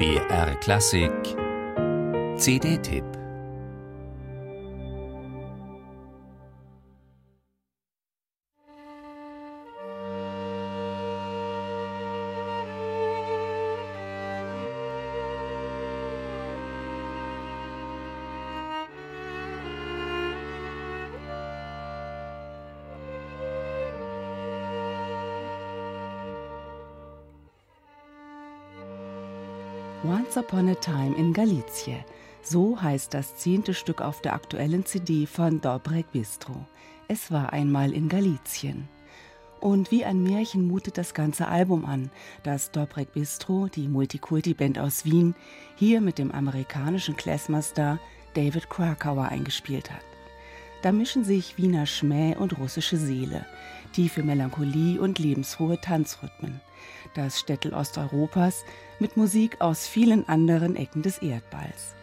BR Klassik. CD-Tipp Once Upon a Time in Galizie. So heißt das zehnte Stück auf der aktuellen CD von Dobrek Bistro. Es war einmal in Galizien. Und wie ein Märchen mutet das ganze Album an, das Dobrek Bistro, die Multikulti-Band aus Wien, hier mit dem amerikanischen Klezmer-Star David Krakauer eingespielt hat. Da mischen sich Wiener Schmäh und russische Seele, tiefe Melancholie und lebensfrohe Tanzrhythmen. Das Städtel Osteuropas mit Musik aus vielen anderen Ecken des Erdballs.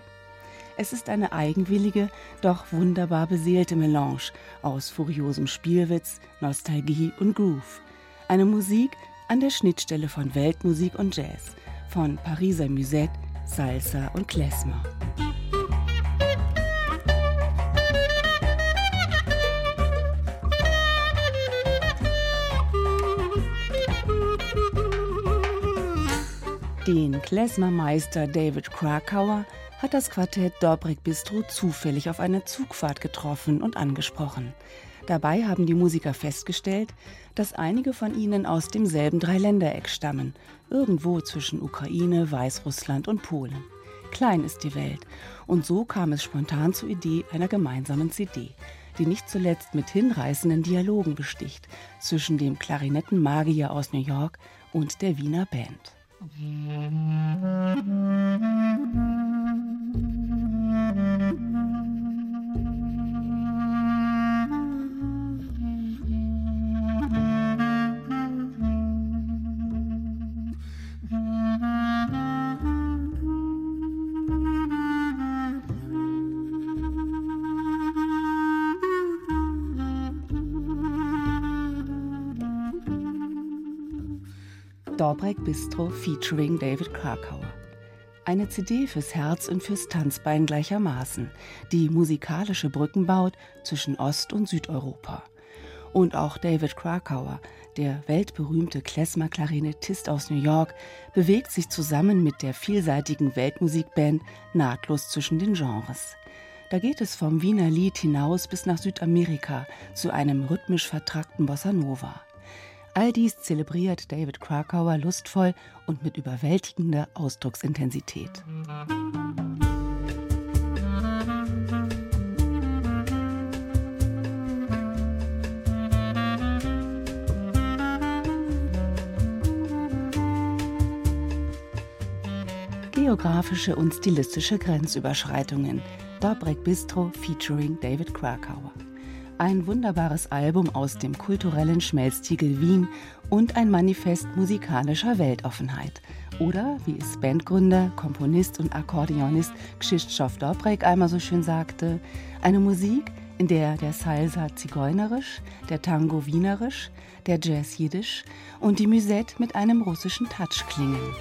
Es ist eine eigenwillige, doch wunderbar beseelte Melange aus furiosem Spielwitz, Nostalgie und Groove. Eine Musik an der Schnittstelle von Weltmusik und Jazz, von Pariser Musette, Salsa und Klezmer. Den Klezmermeister David Krakauer hat das Quartett Dobrek Bistro zufällig auf einer Zugfahrt getroffen und angesprochen. Dabei haben die Musiker festgestellt, dass einige von ihnen aus demselben Dreiländereck stammen, irgendwo zwischen Ukraine, Weißrussland und Polen. Klein ist die Welt, und so kam es spontan zur Idee einer gemeinsamen CD, die nicht zuletzt mit hinreißenden Dialogen besticht zwischen dem Klarinettenmagier aus New York und der Wiener Band. うん。Dobrek Bistro featuring David Krakauer. Eine CD fürs Herz und fürs Tanzbein gleichermaßen, die musikalische Brücken baut zwischen Ost- und Südeuropa. Und auch David Krakauer, der weltberühmte Klezmer-Klarinettist aus New York, bewegt sich zusammen mit der vielseitigen Weltmusikband nahtlos zwischen den Genres. Da geht es vom Wiener Lied hinaus bis nach Südamerika zu einem rhythmisch vertrackten Bossa Nova. All dies zelebriert David Krakauer lustvoll und mit überwältigender Ausdrucksintensität. Geografische und stilistische Grenzüberschreitungen. Dobrek Bistro featuring David Krakauer ein wunderbares Album aus dem kulturellen Schmelztiegel Wien und ein Manifest musikalischer Weltoffenheit. Oder, wie es Bandgründer, Komponist und Akkordeonist Krzysztof Dobrek einmal so schön sagte, eine Musik, in der der Salsa zigeunerisch, der Tango wienerisch, der Jazz jiddisch und die Musette mit einem russischen Touch klingen.